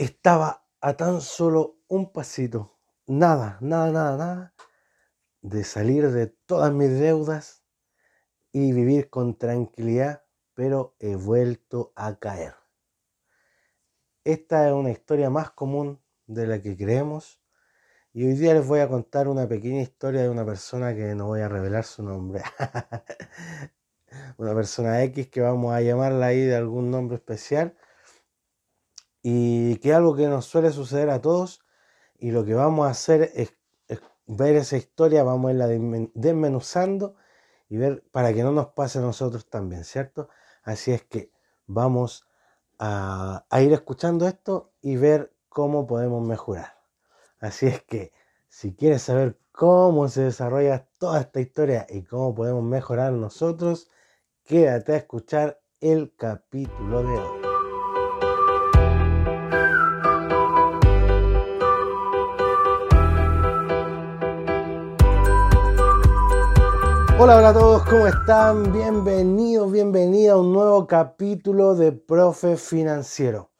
estaba a tan solo un pasito, nada, nada, nada, nada, de salir de todas mis deudas y vivir con tranquilidad, pero he vuelto a caer. Esta es una historia más común de la que creemos y hoy día les voy a contar una pequeña historia de una persona que no voy a revelar su nombre. una persona X que vamos a llamarla ahí de algún nombre especial y que algo que nos suele suceder a todos y lo que vamos a hacer es, ver esa historia, vamos a irla desmenuzando y ver para que no nos pase a nosotros también, ¿cierto? Así es que vamos a, a ir escuchando esto y ver cómo podemos mejorar. Así es que si quieres saber cómo se desarrolla toda esta historia y cómo podemos mejorar nosotros, quédate a escuchar el capítulo de hoy. Hola, hola a todos, ¿cómo están? Bienvenidos, bienvenida a un nuevo capítulo de Profe Financiero.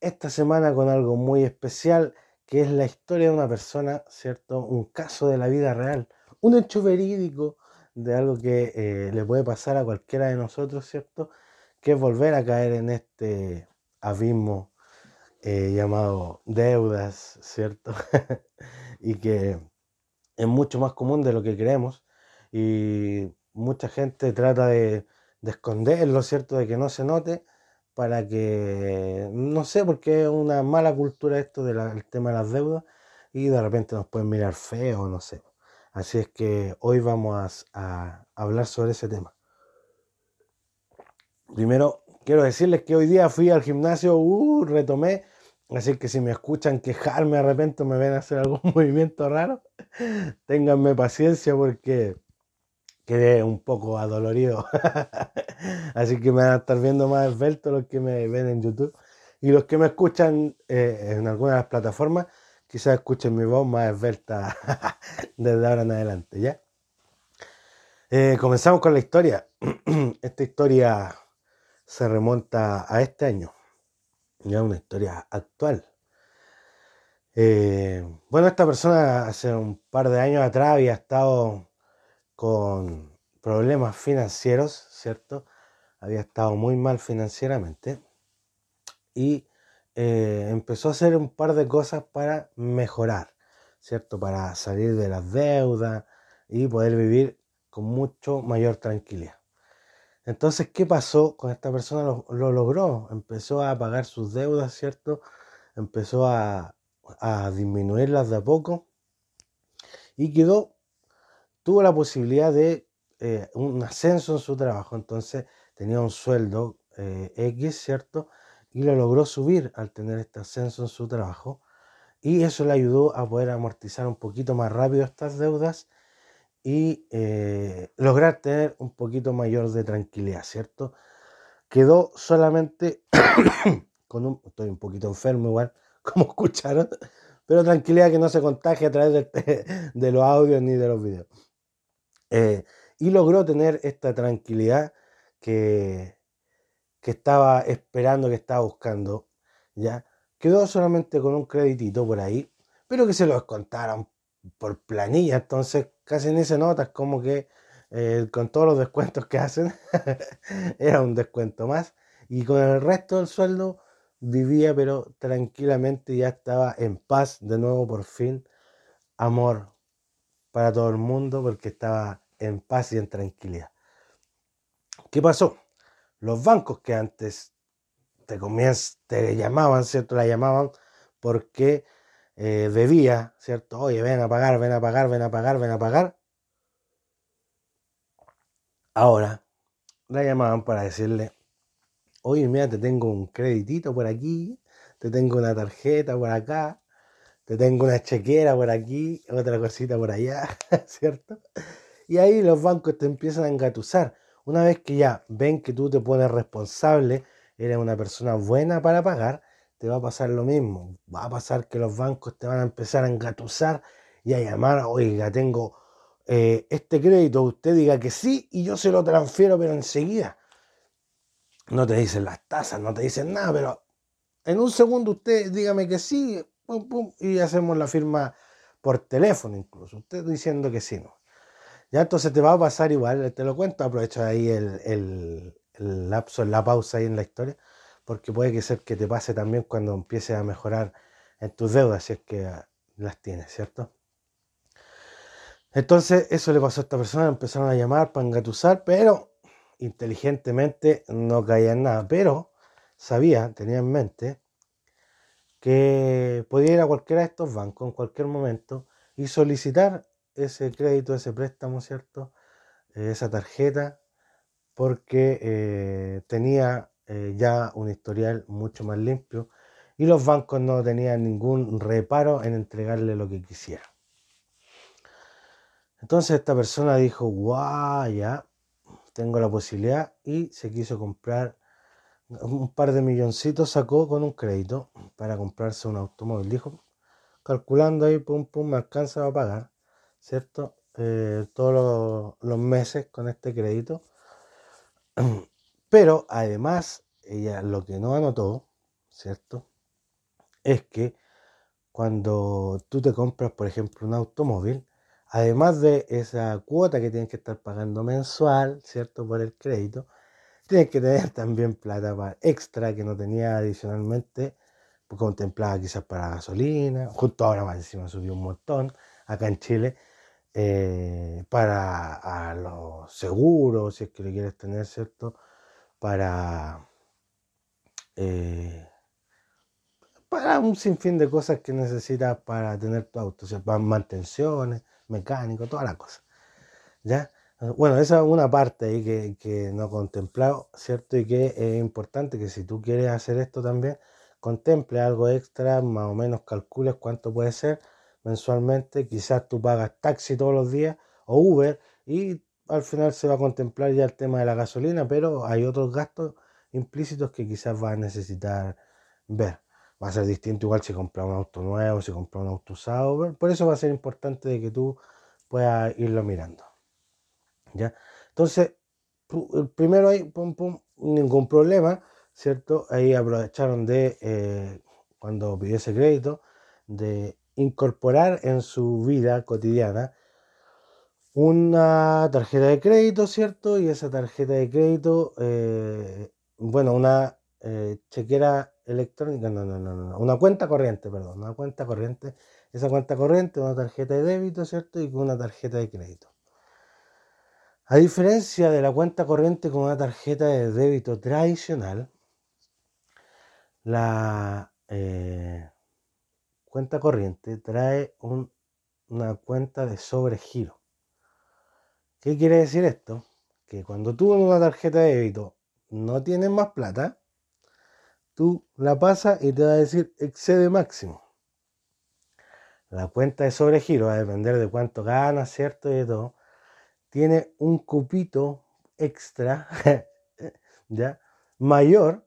Esta semana con algo muy especial, que es la historia de una persona, ¿cierto? Un caso de la vida real, un hecho verídico de algo que eh, le puede pasar a cualquiera de nosotros, ¿cierto? Que es volver a caer en este abismo eh, llamado deudas, ¿cierto? y que es mucho más común de lo que creemos y mucha gente trata de, esconderlo, ¿cierto? De que no se note para que, no sé, porque es una mala cultura esto del tema de las deudas y de repente nos pueden mirar feo, no sé. Así es que hoy vamos a, hablar sobre ese tema. Primero, quiero decirles que hoy día fui al gimnasio, uh, retomé, así que si me escuchan quejarme de repente me ven a hacer algún movimiento raro, ténganme paciencia porque quedé un poco adolorido. Así que me van a estar viendo más esbelto los que me ven en YouTube. Y los que me escuchan eh, en alguna de las plataformas, quizás escuchen mi voz más esbelta desde ahora en adelante, ¿ya? Eh, comenzamos con la historia. Esta historia se remonta a este año, ya una historia actual. Eh, bueno, esta persona hace un par de años atrás había estado con problemas financieros, ¿cierto? Había estado muy mal financieramente y eh, empezó a hacer un par de cosas para mejorar, ¿cierto? Para salir de las deudas y poder vivir con mucho mayor tranquilidad. Entonces, ¿qué pasó con esta persona? Lo, logró, empezó a pagar sus deudas, ¿cierto? Empezó a, a disminuirlas de a poco y quedó tuvo la posibilidad de eh, un ascenso en su trabajo, entonces tenía un sueldo eh, X, ¿cierto? Y lo logró subir al tener este ascenso en su trabajo y eso le ayudó a poder amortizar un poquito más rápido estas deudas y eh, lograr tener un poquito mayor de tranquilidad, ¿cierto? Quedó solamente con un, estoy un poquito enfermo igual, como escucharon, pero tranquilidad que no se contagie a través de, de los audios ni de los videos. Eh, y logró tener esta tranquilidad que, que estaba esperando, que estaba buscando. ¿ya? Quedó solamente con un creditito por ahí, pero que se lo descontaron por planilla, entonces casi ni se nota, como que eh, con todos los descuentos que hacen, era un descuento más. Y con el resto del sueldo vivía, pero tranquilamente ya estaba en paz de nuevo por fin. Amor, para todo el mundo porque estaba en paz y en tranquilidad. ¿Qué pasó? Los bancos que antes te, te llamaban, ¿cierto? La llamaban porque eh, debía, ¿cierto? Oye, ven a pagar, ven a pagar, ven a pagar, ven a pagar. Ahora la llamaban para decirle, oye, mira, te tengo un creditito por aquí, te tengo una tarjeta por acá, te tengo una chequera por aquí, otra cosita por allá, ¿cierto? Y ahí los bancos te empiezan a engatusar. Una vez que ya ven que tú te pones responsable, eres una persona buena para pagar, te va a pasar lo mismo. Va a pasar que los bancos te van a empezar a engatusar y a llamar, oiga, tengo eh, este crédito, usted diga que sí y yo se lo transfiero, pero enseguida. No te dicen las tasas, no te dicen nada, pero en un segundo usted dígame que sí, y hacemos la firma por teléfono incluso, usted diciendo que sí, no. Ya entonces te va a pasar igual, te lo cuento, aprovecho ahí el, el, el lapso, la pausa ahí en la historia, porque puede que ser que te pase también cuando empieces a mejorar en tus deudas, si es que las tienes, ¿cierto? Entonces, eso le pasó a esta persona, empezaron a llamar para engatusar, pero inteligentemente no caía en nada, pero sabía, tenía en mente que podía ir a cualquiera de estos bancos en cualquier momento y solicitar ese crédito, ese préstamo, ¿cierto? esa tarjeta, porque eh, tenía eh, ya un historial mucho más limpio y los bancos no tenían ningún reparo en entregarle lo que quisiera. Entonces esta persona dijo, guau, ya tengo la posibilidad y se quiso comprar un par de milloncitos, sacó con un crédito para comprarse un automóvil. Dijo, calculando ahí, pum, pum, me alcanza a pagar, ¿cierto? Eh, todos los meses con este crédito. Pero además, ella lo que no anotó, ¿cierto? Es que cuando tú te compras, por ejemplo, un automóvil, además de esa cuota que tienes que estar pagando mensual, ¿cierto? Por el crédito, tienes que tener también plata para extra que no tenía adicionalmente, pues contemplada quizás para gasolina, justo ahora más encima subió un montón acá en Chile, eh, para los seguros, si es que lo quieres tener, ¿cierto? Para, eh, para un sinfín de cosas que necesitas para tener tu auto, o sea, para mantenciones, mecánico, toda la cosa. ¿Ya? Bueno, esa es una parte ahí que, no he contemplado, ¿cierto? Y que es importante que si tú quieres hacer esto también, contemple algo extra, más o menos calcules cuánto puede ser mensualmente. Quizás tú pagas taxi todos los días o Uber y al final se va a contemplar ya el tema de la gasolina, pero hay otros gastos implícitos que quizás vas a necesitar ver va a ser distinto igual si compras un auto nuevo, si compras un auto usado. Por eso va a ser importante de que tú puedas irlo mirando. Entonces, primero ahí, pum, pum, ningún problema, ¿cierto? Ahí aprovecharon de, eh, cuando pidió ese crédito, de incorporar en su vida cotidiana una tarjeta de crédito, ¿cierto? Y esa tarjeta de crédito, eh, bueno, una eh, chequera electrónica, no, no, no, no, una cuenta corriente, perdón, una cuenta corriente. Esa cuenta corriente, una tarjeta de débito, ¿cierto? Y una tarjeta de crédito. A diferencia de la cuenta corriente con una tarjeta de débito tradicional, la eh, cuenta corriente trae una cuenta de sobregiro. ¿Qué quiere decir esto? Que cuando tú en una tarjeta de débito no tienes más plata, tú la pasas y te va a decir excede máximo. La cuenta de sobregiro va a depender de cuánto ganas, ¿cierto? Y de todo. Tiene un cupito extra, ¿ya? Mayor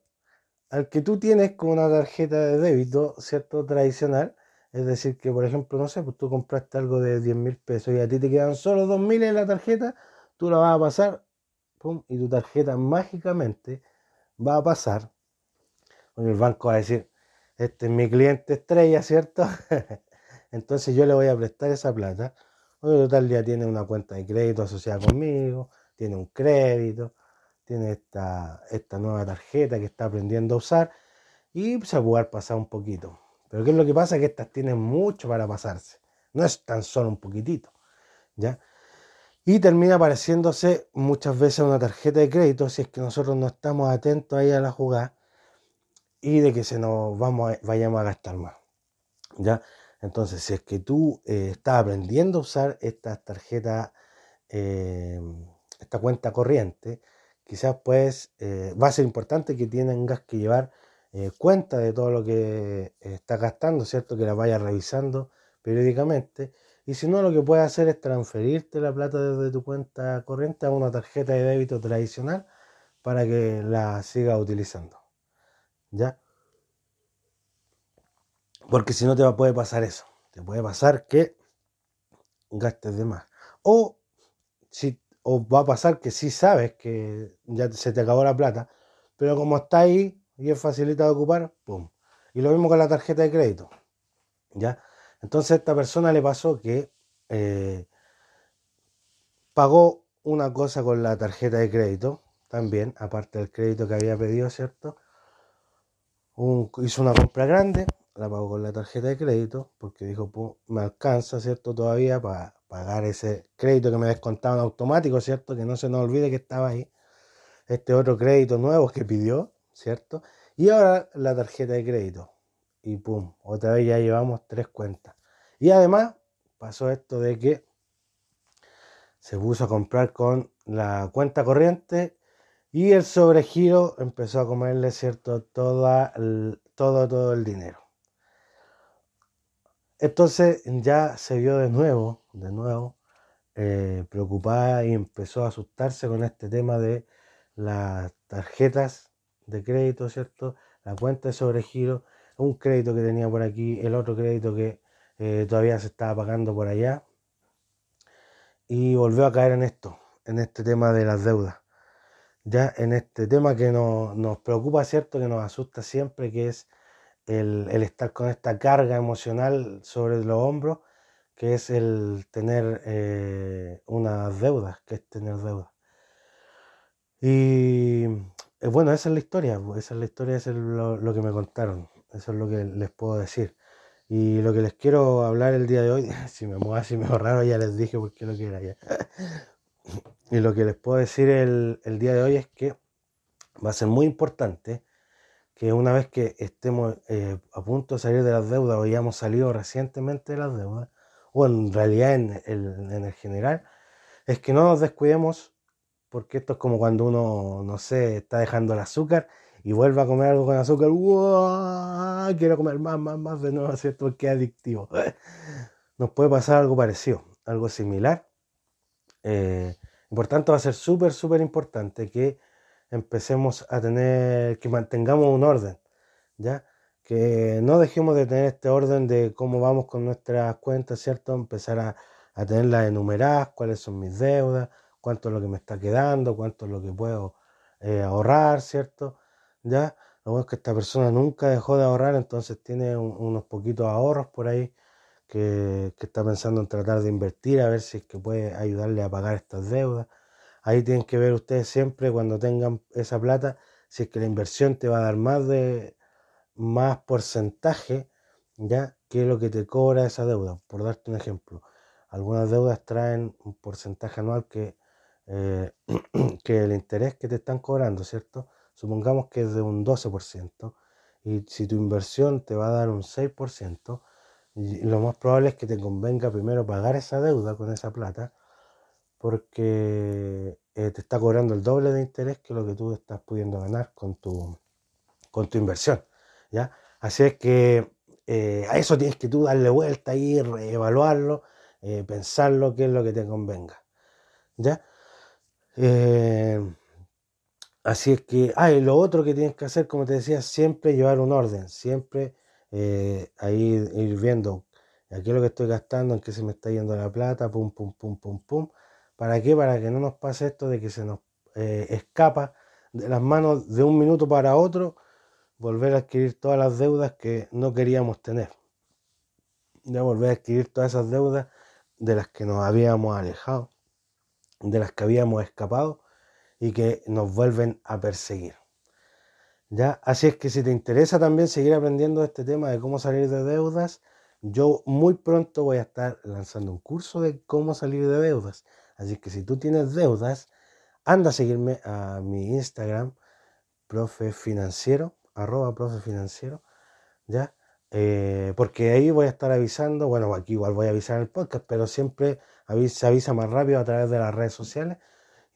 al que tú tienes con una tarjeta de débito, ¿cierto? Tradicional. Es decir, que por ejemplo, no sé, pues tú compraste algo de 10 mil pesos y a ti te quedan solo 2 mil en la tarjeta, tú la vas a pasar, pum, y tu tarjeta mágicamente va a pasar el banco va a decir, este es mi cliente estrella, ¿cierto? Entonces yo le voy a prestar esa plata. Oye, total ya tiene una cuenta de crédito asociada conmigo, tiene un crédito, tiene esta, esta nueva tarjeta que está aprendiendo a usar y se va a poder pasar un poquito. Pero ¿qué es lo que pasa? Que estas tienen mucho para pasarse. No es tan solo un poquitito. ¿Ya? Y termina apareciéndose muchas veces una tarjeta de crédito si es que nosotros no estamos atentos ahí a la jugada y de que se nos vamos vayamos a gastar más. ¿ya? Entonces, si es que tú eh, estás aprendiendo a usar esta tarjeta, eh, esta cuenta corriente, quizás pues eh, va a ser importante que tengas que llevar cuenta de todo lo que estás gastando, ¿cierto? Que la vayas revisando periódicamente. Y si no, lo que puedes hacer es transferirte la plata desde tu cuenta corriente a una tarjeta de débito tradicional para que la sigas utilizando. ¿ya? Porque si no te va, puede pasar eso. Te puede pasar que gastes de más. O, si, o va a pasar que sí sabes que ya se te acabó la plata, pero como está ahí y es facilitado de ocupar, ¡pum! Y lo mismo con la tarjeta de crédito. ¿Ya? Entonces a esta persona le pasó que eh, pagó una cosa con la tarjeta de crédito, también, aparte del crédito que había pedido, ¿cierto? hizo una compra grande, la pagó con la tarjeta de crédito, porque dijo, me alcanza, ¿cierto? Todavía para pagar ese crédito que me descontaban automático, ¿cierto? Que no se nos olvide que estaba ahí. Este otro crédito nuevo que pidió, ¿cierto? Y ahora la tarjeta de crédito. Y pum, otra vez ya llevamos tres cuentas. Y además pasó esto de que se puso a comprar con la cuenta corriente y el sobregiro empezó a comerle, ¿cierto? Toda todo, todo el dinero. Entonces ya se vio de nuevo, de nuevo, eh, preocupada y empezó a asustarse con este tema de las tarjetas de crédito, ¿cierto? La cuenta de sobregiro, un crédito que tenía por aquí, el otro crédito que eh, todavía se estaba pagando por allá. Y volvió a caer en esto, en este tema de las deudas. Ya en este tema que nos, preocupa, ¿cierto? Que nos asusta siempre, que es el, estar con esta carga emocional sobre los hombros, que es el tener eh, unas deudas, que es tener deudas. Y eh, bueno, esa es la historia, pues, esa es la historia, eso es lo, que me contaron, eso es lo que les puedo decir. Y lo que les quiero hablar el día de hoy, si me muevo así medio raro, ya les dije porque lo que era ya. Y lo que les puedo decir el, día de hoy es que va a ser muy importante que una vez que estemos eh, a punto de salir de las deudas o hayamos salido recientemente de las deudas, o en realidad en el general, es que no nos descuidemos porque esto es como cuando uno, no sé, está dejando el azúcar y vuelve a comer algo con azúcar, ¡Wow! quiero comer más, más, más de nuevo, ¿cierto? Porque es adictivo. Nos puede pasar algo parecido, algo similar. Eh, por tanto, va a ser súper, súper importante que empecemos a tener, que mantengamos un orden, ¿ya? Que no dejemos de tener este orden de cómo vamos con nuestras cuentas, ¿cierto? Empezar a, a tenerlas enumeradas, cuáles son mis deudas, cuánto es lo que me está quedando, cuánto es lo que puedo eh, ahorrar, ¿cierto? Ya, lo bueno es que esta persona nunca dejó de ahorrar, entonces tiene unos poquitos ahorros por ahí que, está pensando en tratar de invertir, a ver si es que puede ayudarle a pagar estas deudas. Ahí tienen que ver ustedes siempre cuando tengan esa plata, si es que la inversión te va a dar más de más porcentaje, ya, que lo que te cobra esa deuda. Por darte un ejemplo, algunas deudas traen un porcentaje anual que eh, que el interés que te están cobrando, ¿cierto? Supongamos que es de un 12% y si tu inversión te va a dar un 6%, lo más probable es que te convenga primero pagar esa deuda con esa plata porque eh, te está cobrando el doble de interés que lo que tú estás pudiendo ganar con tu, con tu inversión, ¿ya? Así es que eh, a eso tienes que tú darle vuelta y reevaluarlo, pensarlo qué es lo que te convenga, ¿ya? Eh, así es que, ah, lo otro que tienes que hacer, como te decía, siempre llevar un orden, siempre eh, ahí ir viendo aquí lo que estoy gastando, en qué se me está yendo la plata, pum, pum, pum, pum, pum. ¿Para qué? Para que no nos pase esto de que se nos eh, escapa de las manos de un minuto para otro, volver a adquirir todas las deudas que no queríamos tener. Ya volver a adquirir todas esas deudas de las que nos habíamos alejado de las que habíamos escapado y que nos vuelven a perseguir. ¿Ya? Así es que si te interesa también seguir aprendiendo este tema de cómo salir de deudas, yo muy pronto voy a estar lanzando un curso de cómo salir de deudas. Así que si tú tienes deudas, anda a seguirme a mi Instagram, profe financiero, arroba profe financiero, ¿ya? Eh, porque ahí voy a estar avisando, bueno, aquí igual voy a avisar en el podcast, pero siempre se avisa más rápido a través de las redes sociales.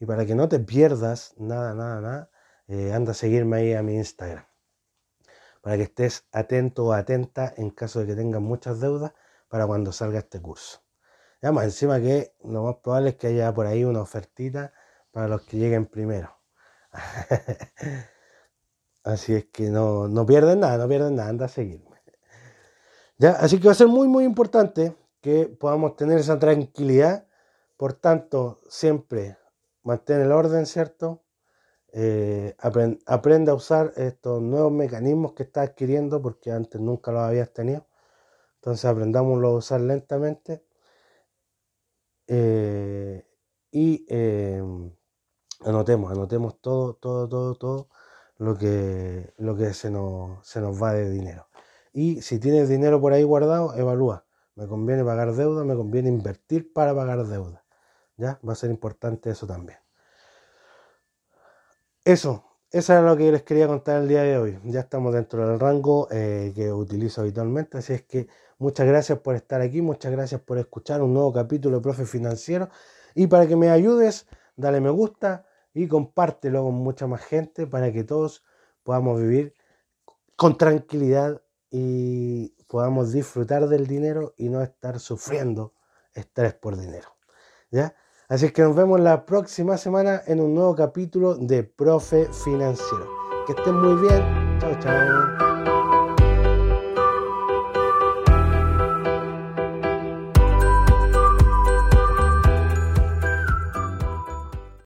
Y para que no te pierdas nada, nada, nada, eh, anda a seguirme ahí a mi Instagram. Para que estés atento o atenta en caso de que tengas muchas deudas para cuando salga este curso. Ya más encima que lo más probable es que haya por ahí una ofertita para los que lleguen primero. Así es que no, no pierden nada, no pierden nada, anda a seguirme. Ya, así que va a ser muy, muy importante que podamos tener esa tranquilidad. Por tanto, siempre mantén el orden, ¿cierto? eh, aprende a usar estos nuevos mecanismos que estás adquiriendo porque antes nunca los habías tenido. Entonces aprendámoslo a usar lentamente. Eh, y em, anotemos, anotemos todo, todo, todo, todo lo que, lo que se, nos, se nos va de dinero. Y si tienes dinero por ahí guardado, evalúa. Me conviene pagar deuda, me conviene invertir para pagar deuda. ¿Ya? Va a ser importante eso también. Eso, eso era lo que les quería contar el día de hoy. Ya estamos dentro del rango eh, que utilizo habitualmente, así es que muchas gracias por estar aquí, muchas gracias por escuchar un nuevo capítulo de Profe Financiero y para que me ayudes, dale me gusta y compártelo con mucha más gente para que todos podamos vivir con tranquilidad y podamos disfrutar del dinero y no estar sufriendo estrés por dinero. ¿Ya? Así que nos vemos la próxima semana en un nuevo capítulo de Profe Financiero. Que estén muy bien. Chao, chao.